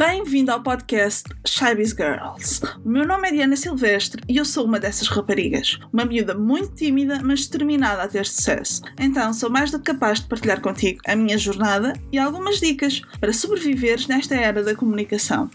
Bem-vindo ao podcast Shybiz Girls. O meu nome é Diana Silvestre e eu sou uma dessas raparigas. Uma miúda muito tímida, mas determinada a ter sucesso. Então sou mais do que capaz de partilhar contigo a minha jornada e algumas dicas para sobreviveres nesta era da comunicação.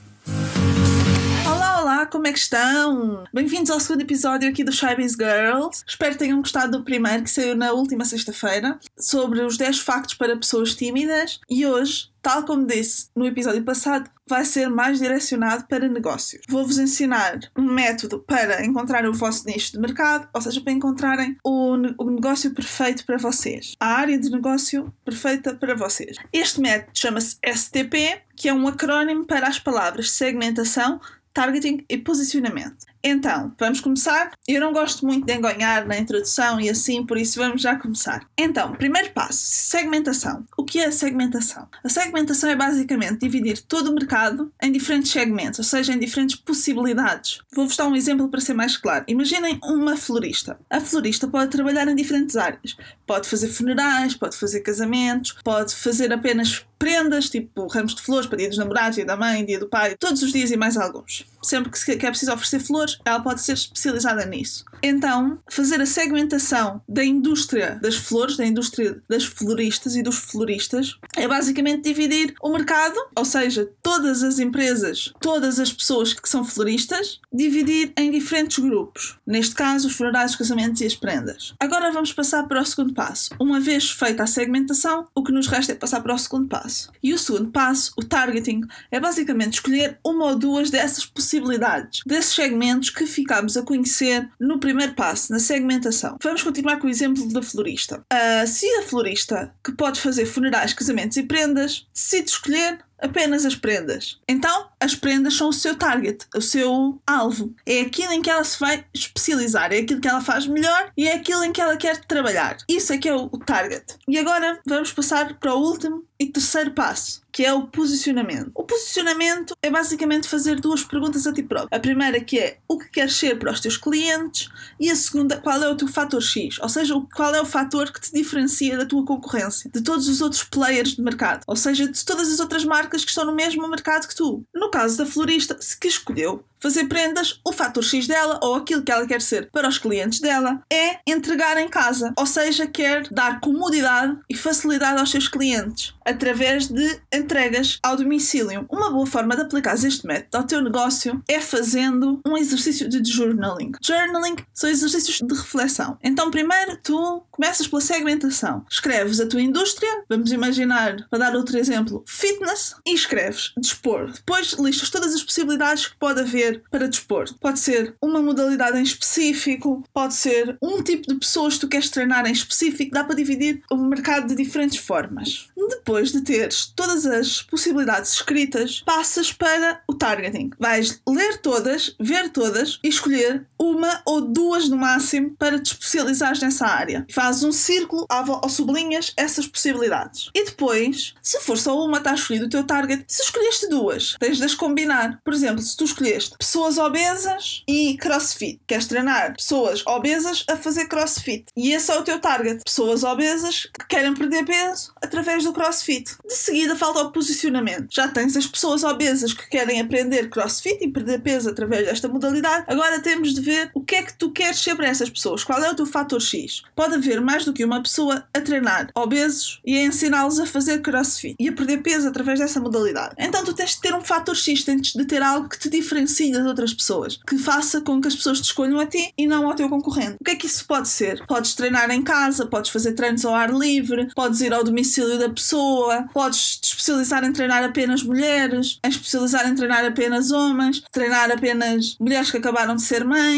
Como é que estão? Bem-vindos ao segundo episódio aqui do Shybiz Girls. Espero que tenham gostado do primeiro que saiu na última sexta-feira sobre os 10 factos para pessoas tímidas e hoje tal como disse no episódio passado, vai ser mais direcionado para negócios. Vou-vos ensinar um método para encontrar o vosso nicho de mercado, ou seja, para encontrarem o, o, negócio perfeito para vocês, a área de negócio perfeita para vocês. Este método chama-se STP, que é um acrónimo para as palavras segmentação, targeting e posicionamento. Então, vamos começar. Eu não gosto muito de enganhar na introdução e assim, por isso vamos já começar. Então, primeiro passo: segmentação. O que é a segmentação? A segmentação é basicamente dividir todo o mercado em diferentes segmentos, ou seja, em diferentes possibilidades. Vou-vos dar um exemplo para ser mais claro. Imaginem uma florista. A florista pode trabalhar em diferentes áreas. Pode fazer funerais, pode fazer casamentos, pode fazer apenas prendas, tipo ramos de flores para dia dos namorados, dia da mãe, dia do pai, todos os dias e mais alguns. Sempre que é preciso oferecer flores, ela pode ser especializada nisso. Então, fazer a segmentação da indústria das flores, da indústria das floristas e dos floristas, é basicamente dividir o mercado, ou seja, todas as empresas, todas as pessoas que são floristas, dividir em diferentes grupos. Neste caso, os funerais, os casamentos e as prendas. Agora vamos passar para o segundo passo. Uma vez feita a segmentação, o que nos resta é passar para o segundo passo. E o segundo passo, o targeting, é basicamente escolher uma ou duas dessas possibilidades, desses segmentos que ficámos a conhecer no primeiro passo, na segmentação. Vamos continuar com o exemplo da florista. Uh, se a florista, que pode fazer funerais, casamentos e prendas, decide escolher apenas as prendas. Então, as prendas são o seu target, o seu alvo. É aquilo em que ela se vai especializar, é aquilo que ela faz melhor e é aquilo em que ela quer trabalhar. Isso é que é o target. E agora vamos passar para o último e terceiro passo, que é o posicionamento. O posicionamento é basicamente fazer duas perguntas a ti próprio. A primeira que é o que queres ser para os teus clientes e a segunda qual é o teu fator X, ou seja, qual é o fator que te diferencia da tua concorrência, de todos os outros players de mercado, ou seja, de todas as outras marcas que estão no mesmo mercado que tu. No caso da florista, se que escolheu fazer prendas, o fator X dela ou aquilo que ela quer ser para os clientes dela é entregar em casa, ou seja, quer dar comodidade e facilidade aos seus clientes através de entregas ao domicílio. Uma boa forma de aplicar este método ao teu negócio é fazendo um exercício de journaling. Journaling são exercícios de reflexão. Então, primeiro tu começas pela segmentação. Escreves a tua indústria, vamos imaginar, para dar outro exemplo, fitness, e escreves desporto. Depois listas todas as possibilidades que pode haver para dispor. Pode ser uma modalidade em específico, pode ser um tipo de pessoas que tu queres treinar em específico, dá para dividir o mercado de diferentes formas. Depois de teres todas as possibilidades escritas, passas para o targeting. Vais ler todas, ver todas e escolher uma ou duas no máximo para te especializares nessa área. Fazes um círculo ou sublinhas essas possibilidades. E depois, se for só uma, está escolhido o teu target. Se escolheste duas, tens de as combinar. Por exemplo, se tu escolheste pessoas obesas e crossfit. Queres treinar pessoas obesas a fazer crossfit. E esse é o teu target. Pessoas obesas que querem perder peso através do crossfit. De seguida falta o posicionamento. Já tens as pessoas obesas que querem aprender crossfit e perder peso através desta modalidade. Agora temos de ver o que é que tu queres ser para essas pessoas. Qual é o teu fator X? Pode haver mais do que uma pessoa a treinar obesos e a ensiná-los a fazer crossfit e a perder peso através dessa modalidade. Então tu tens de ter um fator X, tens de ter algo que te diferencie das outras pessoas, que faça com que as pessoas te escolham a ti e não ao teu concorrente. O que é que isso pode ser? Podes treinar em casa, podes fazer treinos ao ar livre, podes ir ao domicílio da pessoa, podes te especializar em treinar apenas mulheres, em especializar em treinar apenas homens, treinar apenas mulheres que acabaram de ser mães,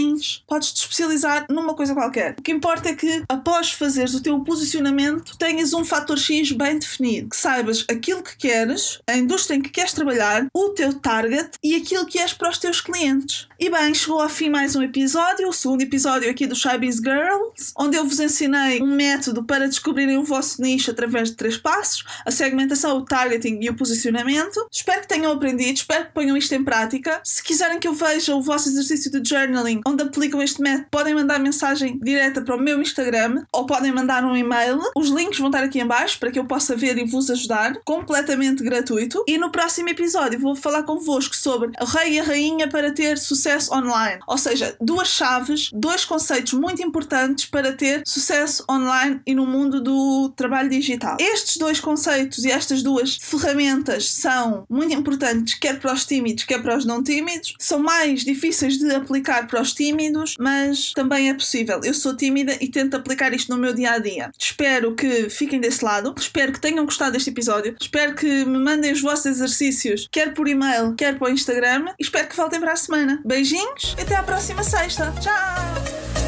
podes te especializar numa coisa qualquer. O que importa é que após fazeres o teu posicionamento tenhas um fator X bem definido, que saibas aquilo que queres, a indústria em que queres trabalhar, o teu target e aquilo que és para os teus clientes. E bem, chegou ao fim mais um episódio, o segundo episódio aqui do Shybiz Girls, onde eu vos ensinei um método para descobrirem o vosso nicho através de três passos: a segmentação, o targeting e o posicionamento. Espero que tenham aprendido, espero que ponham isto em prática. Se quiserem que eu veja o vosso exercício de journaling onde aplicam este método, podem mandar mensagem direta para o meu Instagram ou podem mandar um e-mail. Os links vão estar aqui em baixo para que eu possa ver e vos ajudar, completamente gratuito. E no próximo episódio vou falar convosco sobre o rei e a rainha para ter sucesso online. Ou seja, duas chaves, dois conceitos muito importantes para ter sucesso online e no mundo do trabalho digital. Estes dois conceitos e estas duas ferramentas são muito importantes, quer para os tímidos, quer para os não tímidos. São mais difíceis de aplicar para os tímidos, mas também é possível. Eu sou tímida e tento aplicar isto no meu dia a dia. Espero que fiquem desse lado, espero que tenham gostado deste episódio, espero que me mandem os vossos exercícios, quer por e-mail, quer o Instagram, e espero que voltem para a semana. Beijinhos até à próxima sexta. Tchau!